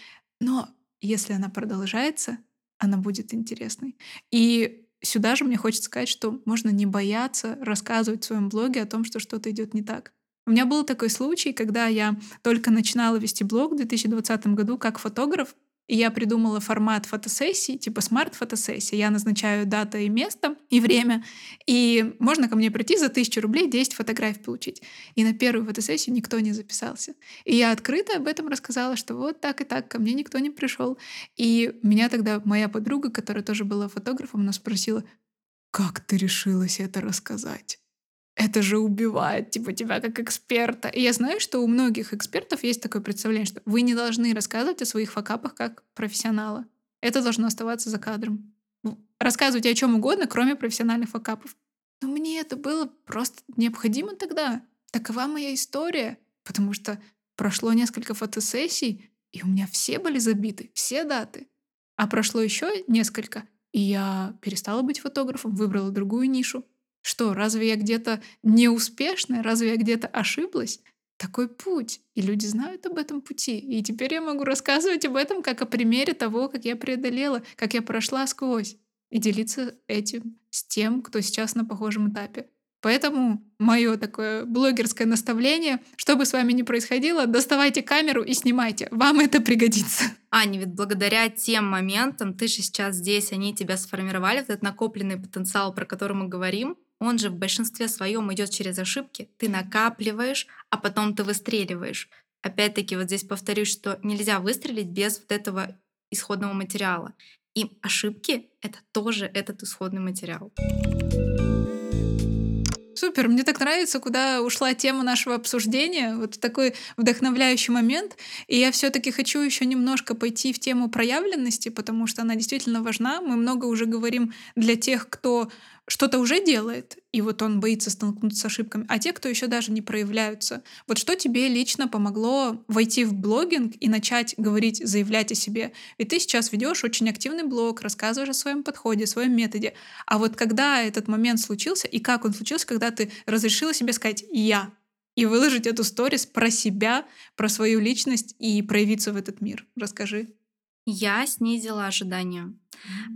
Но если она продолжается, она будет интересной. И сюда же мне хочется сказать, что можно не бояться рассказывать в своем блоге о том, что что-то идет не так. У меня был такой случай, когда я только начинала вести блог в 2020 году как фотограф, и я придумала формат фотосессии, типа смарт-фотосессии. Я назначаю дата и место, и время. И можно ко мне прийти за тысячу рублей 10 фотографий получить. И на первую фотосессию никто не записался. И я открыто об этом рассказала, что вот так и так, ко мне никто не пришел. И меня тогда моя подруга, которая тоже была фотографом, она спросила, как ты решилась это рассказать? Это же убивает типа тебя как эксперта. И я знаю, что у многих экспертов есть такое представление, что вы не должны рассказывать о своих факапах как профессионала. Это должно оставаться за кадром. Рассказывайте о чем угодно, кроме профессиональных факапов. Но мне это было просто необходимо тогда. Такова моя история. Потому что прошло несколько фотосессий, и у меня все были забиты, все даты. А прошло еще несколько, и я перестала быть фотографом, выбрала другую нишу. Что, разве я где-то неуспешная? Разве я где-то ошиблась? Такой путь. И люди знают об этом пути. И теперь я могу рассказывать об этом как о примере того, как я преодолела, как я прошла сквозь. И делиться этим с тем, кто сейчас на похожем этапе. Поэтому мое такое блогерское наставление, что бы с вами ни происходило, доставайте камеру и снимайте. Вам это пригодится. Аня, ведь благодаря тем моментам, ты же сейчас здесь, они тебя сформировали, этот накопленный потенциал, про который мы говорим, он же в большинстве своем идет через ошибки. Ты накапливаешь, а потом ты выстреливаешь. Опять-таки, вот здесь повторюсь, что нельзя выстрелить без вот этого исходного материала. И ошибки — это тоже этот исходный материал. Супер, мне так нравится, куда ушла тема нашего обсуждения, вот такой вдохновляющий момент. И я все-таки хочу еще немножко пойти в тему проявленности, потому что она действительно важна. Мы много уже говорим для тех, кто что-то уже делает, и вот он боится столкнуться с ошибками, а те, кто еще даже не проявляются. Вот что тебе лично помогло войти в блогинг и начать говорить, заявлять о себе? Ведь ты сейчас ведешь очень активный блог, рассказываешь о своем подходе, о своем методе. А вот когда этот момент случился, и как он случился, когда ты разрешила себе сказать «я», и выложить эту сторис про себя, про свою личность и проявиться в этот мир. Расскажи. Я снизила ожидания.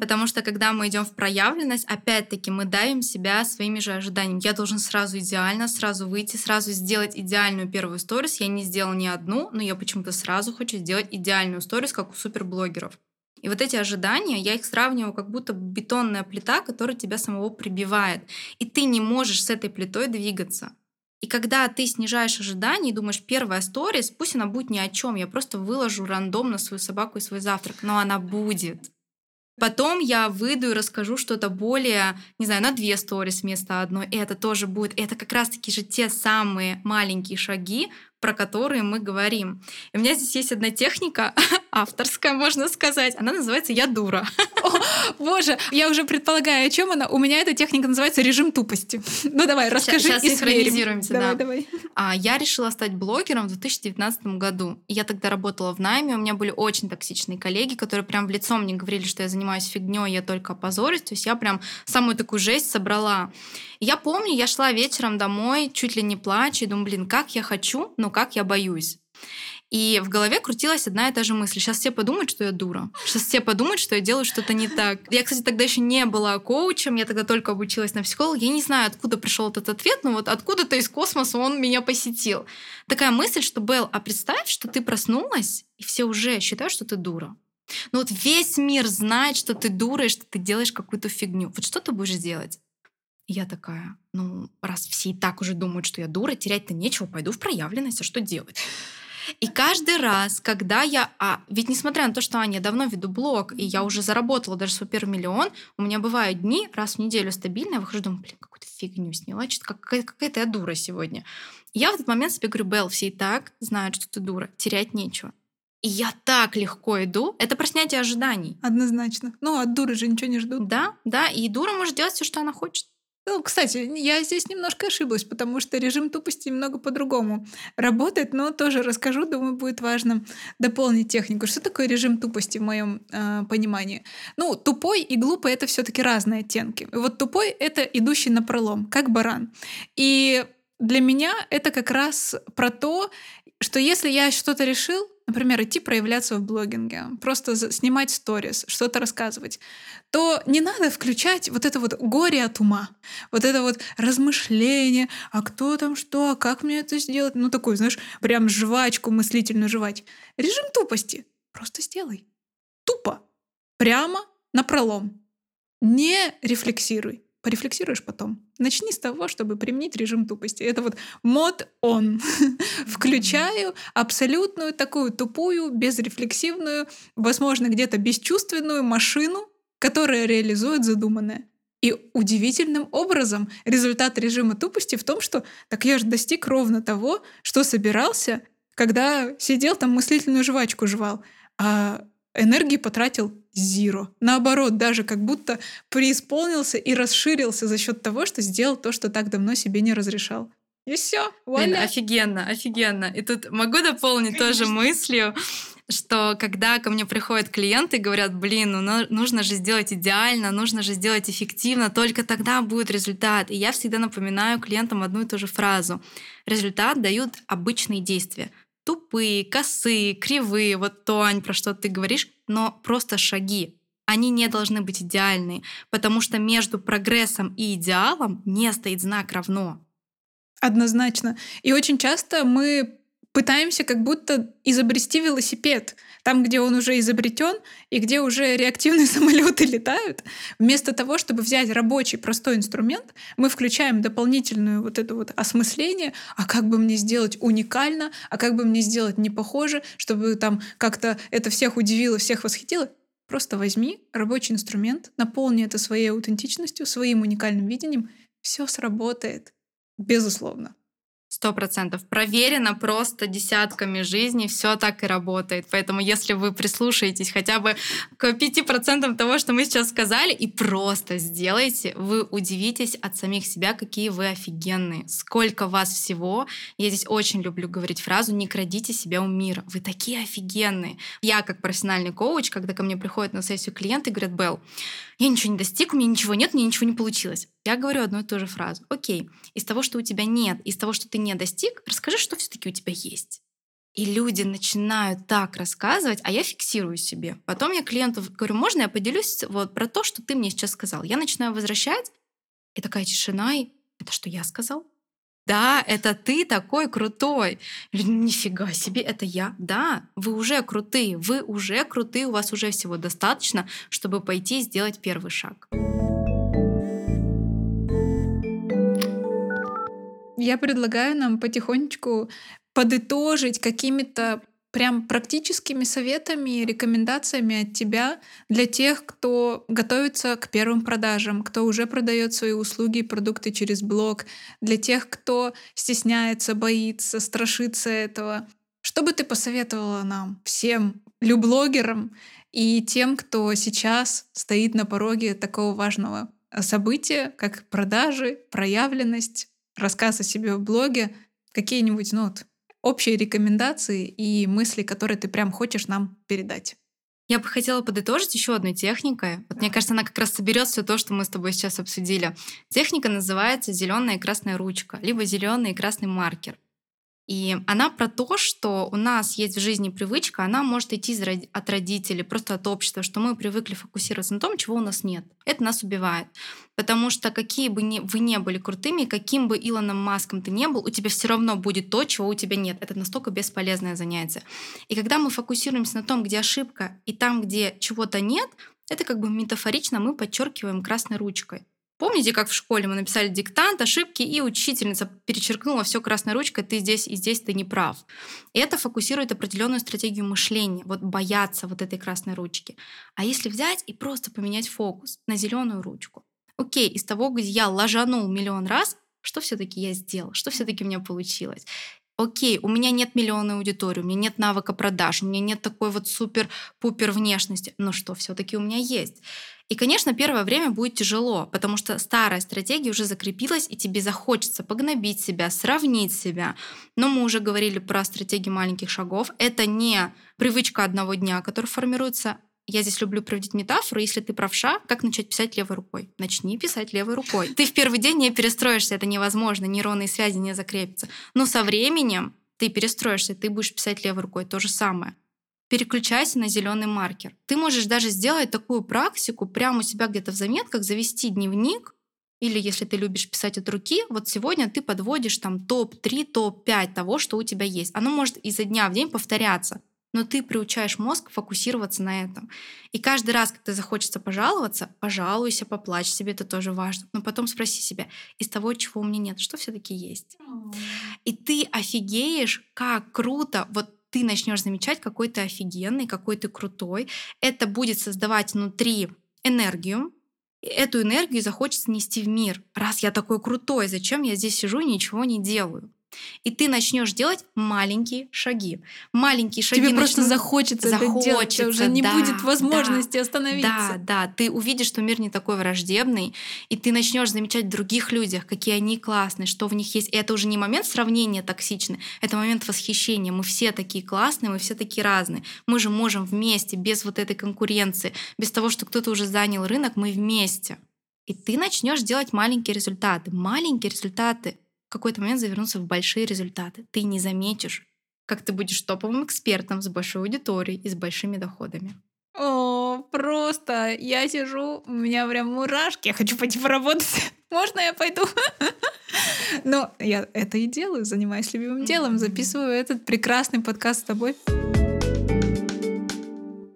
Потому что когда мы идем в проявленность, опять-таки мы давим себя своими же ожиданиями. Я должен сразу идеально, сразу выйти, сразу сделать идеальную первую сторис. Я не сделала ни одну, но я почему-то сразу хочу сделать идеальную сторис, как у суперблогеров. И вот эти ожидания, я их сравниваю как будто бетонная плита, которая тебя самого прибивает. И ты не можешь с этой плитой двигаться. И когда ты снижаешь ожидания и думаешь, первая сторис, пусть она будет ни о чем, я просто выложу рандомно свою собаку и свой завтрак, но она будет. Потом я выйду и расскажу что-то более, не знаю, на две сторис вместо одной. И это тоже будет. Это как раз-таки же те самые маленькие шаги, про которые мы говорим. И у меня здесь есть одна техника, авторская, можно сказать. Она называется «Я дура». О, боже, я уже предполагаю, о чем она. У меня эта техника называется «Режим тупости». Ну давай, расскажи Сейчас и синхронизируемся, Давай, да. давай. А, я решила стать блогером в 2019 году. Я тогда работала в найме, у меня были очень токсичные коллеги, которые прям в лицо мне говорили, что я занимаюсь фигней, я только опозорюсь. То есть я прям самую такую жесть собрала. Я помню, я шла вечером домой, чуть ли не плача, и думаю, блин, как я хочу, но как я боюсь. И в голове крутилась одна и та же мысль. Сейчас все подумают, что я дура. Сейчас все подумают, что я делаю что-то не так. Я, кстати, тогда еще не была коучем, я тогда только обучилась на психолога. Я не знаю, откуда пришел этот ответ, но вот откуда-то из космоса он меня посетил. Такая мысль, что, Белл, а представь, что ты проснулась, и все уже считают, что ты дура. Ну вот весь мир знает, что ты дура и что ты делаешь какую-то фигню. Вот что ты будешь делать? Я такая, ну, раз все и так уже думают, что я дура, терять-то нечего, пойду в проявленность, а что делать? И каждый раз, когда я... А, ведь несмотря на то, что Аня, я давно веду блог, и я уже заработала даже свой первый миллион, у меня бывают дни, раз в неделю стабильно, я выхожу, думаю, блин, какую-то фигню сняла, что-то какая- какая-то я дура сегодня. И я в этот момент себе говорю, Белл, все и так знают, что ты дура, терять нечего. И я так легко иду. Это про снятие ожиданий. Однозначно. Ну, от дуры же ничего не ждут. Да, да, и дура может делать все, что она хочет. Ну, кстати, я здесь немножко ошиблась, потому что режим тупости немного по-другому работает, но тоже расскажу, думаю, будет важно дополнить технику. Что такое режим тупости в моем э, понимании? Ну, тупой и глупый это все-таки разные оттенки. Вот тупой это идущий на пролом, как баран. И для меня это как раз про то, что если я что-то решил, например, идти проявляться в блогинге, просто снимать сторис, что-то рассказывать, то не надо включать вот это вот горе от ума, вот это вот размышление, а кто там что, а как мне это сделать, ну такой, знаешь, прям жвачку мыслительную жевать. Режим тупости. Просто сделай. Тупо. Прямо на пролом. Не рефлексируй. Порефлексируешь потом. Начни с того, чтобы применить режим тупости. Это вот мод он. Включаю абсолютную такую тупую, безрефлексивную, возможно, где-то бесчувственную машину, которая реализует задуманное. И удивительным образом результат режима тупости в том, что так я же достиг ровно того, что собирался, когда сидел там мыслительную жвачку жевал, а энергии потратил зеро. Наоборот, даже как будто преисполнился и расширился за счет того, что сделал то, что так давно себе не разрешал. И все, Блин, офигенно, офигенно. И тут могу дополнить тоже мыслью, что когда ко мне приходят клиенты и говорят, блин, ну нужно же сделать идеально, нужно же сделать эффективно, только тогда будет результат. И я всегда напоминаю клиентам одну и ту же фразу. Результат дают обычные действия. Тупые, косые, кривые, вот то, Ань, про что ты говоришь, но просто шаги. Они не должны быть идеальные, потому что между прогрессом и идеалом не стоит знак равно. Однозначно. И очень часто мы пытаемся как будто изобрести велосипед. Там, где он уже изобретен и где уже реактивные самолеты летают, вместо того, чтобы взять рабочий простой инструмент, мы включаем дополнительную вот это вот осмысление, а как бы мне сделать уникально, а как бы мне сделать не похоже, чтобы там как-то это всех удивило, всех восхитило. Просто возьми рабочий инструмент, наполни это своей аутентичностью, своим уникальным видением, все сработает, безусловно. Сто процентов. Проверено просто десятками жизней, все так и работает. Поэтому если вы прислушаетесь хотя бы к пяти процентам того, что мы сейчас сказали, и просто сделайте, вы удивитесь от самих себя, какие вы офигенные. Сколько вас всего. Я здесь очень люблю говорить фразу «не крадите себя у мира». Вы такие офигенные. Я как профессиональный коуч, когда ко мне приходят на сессию клиенты и говорят, Белл, я ничего не достиг, у меня ничего нет, мне ничего не получилось. Я говорю одну и ту же фразу. Окей, из того, что у тебя нет, из того, что ты не достиг, расскажи, что все-таки у тебя есть. И люди начинают так рассказывать, а я фиксирую себе. Потом я клиенту говорю, можно я поделюсь вот про то, что ты мне сейчас сказал. Я начинаю возвращать, и такая тишина, и это что я сказал? Да, это ты такой крутой. Нифига себе, это я. Да, вы уже крутые, вы уже крутые, у вас уже всего достаточно, чтобы пойти и сделать первый шаг. Я предлагаю нам потихонечку подытожить какими-то прям практическими советами и рекомендациями от тебя для тех, кто готовится к первым продажам, кто уже продает свои услуги и продукты через блог, для тех, кто стесняется, боится, страшится этого. Что бы ты посоветовала нам, всем люблогерам и тем, кто сейчас стоит на пороге такого важного события, как продажи, проявленность, рассказ о себе в блоге, какие-нибудь ну, вот, общие рекомендации и мысли, которые ты прям хочешь нам передать. Я бы хотела подытожить еще одной техникой. Вот да. мне кажется, она как раз соберет все то, что мы с тобой сейчас обсудили. Техника называется зеленая и красная ручка, либо зеленый и красный маркер. И она про то, что у нас есть в жизни привычка, она может идти от родителей, просто от общества, что мы привыкли фокусироваться на том, чего у нас нет. Это нас убивает. Потому что какие бы ни, вы не были крутыми, каким бы Илоном Маском ты не был, у тебя все равно будет то, чего у тебя нет. Это настолько бесполезное занятие. И когда мы фокусируемся на том, где ошибка, и там, где чего-то нет, это как бы метафорично мы подчеркиваем красной ручкой. Помните, как в школе мы написали диктант, ошибки, и учительница перечеркнула все красной ручкой, ты здесь и здесь ты не прав. Это фокусирует определенную стратегию мышления, вот бояться вот этой красной ручки. А если взять и просто поменять фокус на зеленую ручку? Окей, из того, где я ложанул миллион раз, что все-таки я сделал, что все-таки у меня получилось окей, у меня нет миллионной аудитории, у меня нет навыка продаж, у меня нет такой вот супер-пупер внешности, но что все-таки у меня есть. И, конечно, первое время будет тяжело, потому что старая стратегия уже закрепилась, и тебе захочется погнобить себя, сравнить себя. Но мы уже говорили про стратегию маленьких шагов. Это не привычка одного дня, которая формируется, я здесь люблю проводить метафору. Если ты правша, как начать писать левой рукой? Начни писать левой рукой. Ты в первый день не перестроишься, это невозможно, нейронные связи не закрепятся. Но со временем ты перестроишься, ты будешь писать левой рукой. То же самое. Переключайся на зеленый маркер. Ты можешь даже сделать такую практику прямо у себя где-то в заметках, завести дневник, или если ты любишь писать от руки, вот сегодня ты подводишь там топ-3, топ-5 того, что у тебя есть. Оно может изо дня в день повторяться но ты приучаешь мозг фокусироваться на этом. И каждый раз, когда захочется пожаловаться, пожалуйся, поплачь себе, это тоже важно. Но потом спроси себя, из того, чего у меня нет, что все таки есть? И ты офигеешь, как круто, вот ты начнешь замечать, какой ты офигенный, какой ты крутой. Это будет создавать внутри энергию, эту энергию захочется нести в мир. Раз я такой крутой, зачем я здесь сижу и ничего не делаю? И ты начнешь делать маленькие шаги. Маленькие шаги. Тебе просто захочется, захочется это делать, уже не да, будет возможности да, остановиться. Да, да, ты увидишь, что мир не такой враждебный, и ты начнешь замечать в других людях, какие они классные, что в них есть. И это уже не момент сравнения токсичный, это момент восхищения. Мы все такие классные, мы все такие разные. Мы же можем вместе, без вот этой конкуренции, без того, что кто-то уже занял рынок, мы вместе. И ты начнешь делать маленькие результаты. Маленькие результаты какой-то момент завернуться в большие результаты. Ты не заметишь, как ты будешь топовым экспертом с большой аудиторией и с большими доходами. О, просто я сижу, у меня прям мурашки, я хочу пойти поработать. Можно я пойду? Но я это и делаю, занимаюсь любимым делом, записываю этот прекрасный подкаст с тобой.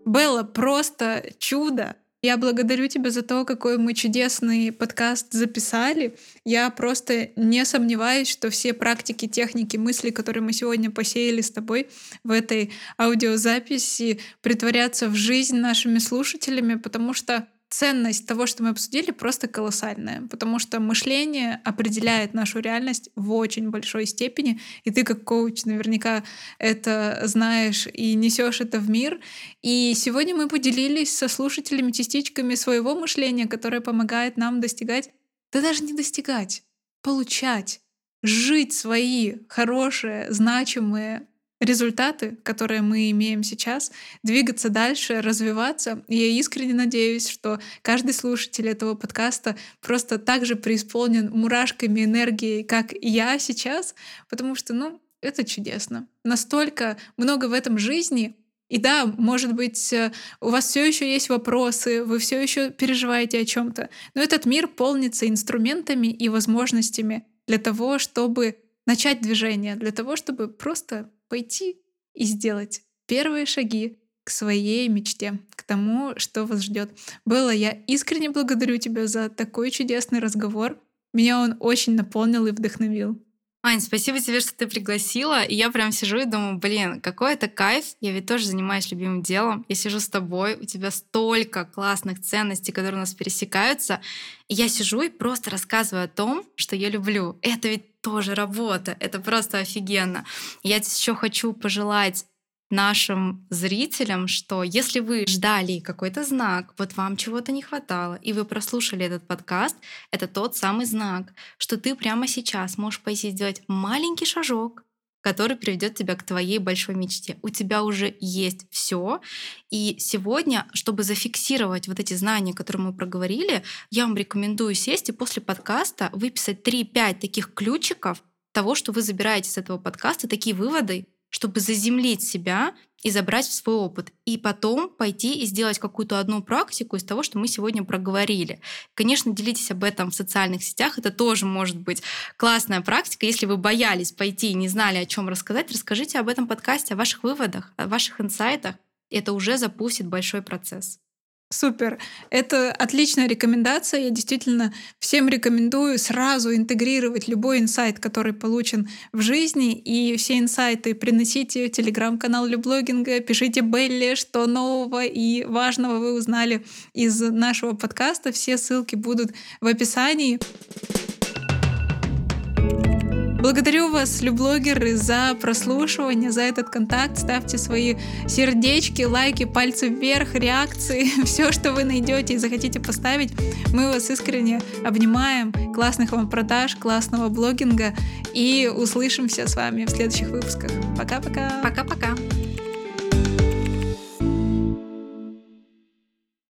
Белла, просто чудо. Я благодарю тебя за то, какой мы чудесный подкаст записали. Я просто не сомневаюсь, что все практики, техники, мысли, которые мы сегодня посеяли с тобой в этой аудиозаписи, притворятся в жизнь нашими слушателями, потому что ценность того, что мы обсудили, просто колоссальная, потому что мышление определяет нашу реальность в очень большой степени, и ты как коуч наверняка это знаешь и несешь это в мир. И сегодня мы поделились со слушателями частичками своего мышления, которое помогает нам достигать, да даже не достигать, получать, жить свои хорошие, значимые результаты, которые мы имеем сейчас, двигаться дальше, развиваться. И я искренне надеюсь, что каждый слушатель этого подкаста просто так же преисполнен мурашками энергии, как и я сейчас, потому что, ну, это чудесно. Настолько много в этом жизни, и да, может быть, э, у вас все еще есть вопросы, вы все еще переживаете о чем-то, но этот мир полнится инструментами и возможностями для того, чтобы начать движение, для того, чтобы просто пойти и сделать первые шаги к своей мечте, к тому, что вас ждет. Было я искренне благодарю тебя за такой чудесный разговор. Меня он очень наполнил и вдохновил. Ань, спасибо тебе, что ты пригласила. И я прям сижу и думаю, блин, какой это кайф. Я ведь тоже занимаюсь любимым делом. Я сижу с тобой, у тебя столько классных ценностей, которые у нас пересекаются. И я сижу и просто рассказываю о том, что я люблю. Это ведь тоже работа. Это просто офигенно. Я еще хочу пожелать нашим зрителям, что если вы ждали какой-то знак, вот вам чего-то не хватало, и вы прослушали этот подкаст, это тот самый знак, что ты прямо сейчас можешь пойти сделать маленький шажок, который приведет тебя к твоей большой мечте. У тебя уже есть все. И сегодня, чтобы зафиксировать вот эти знания, которые мы проговорили, я вам рекомендую сесть и после подкаста выписать 3-5 таких ключиков того, что вы забираете с этого подкаста, такие выводы, чтобы заземлить себя и забрать в свой опыт. И потом пойти и сделать какую-то одну практику из того, что мы сегодня проговорили. Конечно, делитесь об этом в социальных сетях. Это тоже может быть классная практика. Если вы боялись пойти и не знали, о чем рассказать, расскажите об этом подкасте, о ваших выводах, о ваших инсайтах. Это уже запустит большой процесс. Супер. Это отличная рекомендация. Я действительно всем рекомендую сразу интегрировать любой инсайт, который получен в жизни, и все инсайты приносите в телеграм-канал Люблогинга, пишите Белли, что нового и важного вы узнали из нашего подкаста. Все ссылки будут в описании. Благодарю вас, люблогеры, за прослушивание, за этот контакт. Ставьте свои сердечки, лайки, пальцы вверх, реакции, все, что вы найдете и захотите поставить. Мы вас искренне обнимаем. Классных вам продаж, классного блогинга и услышимся с вами в следующих выпусках. Пока-пока. Пока-пока.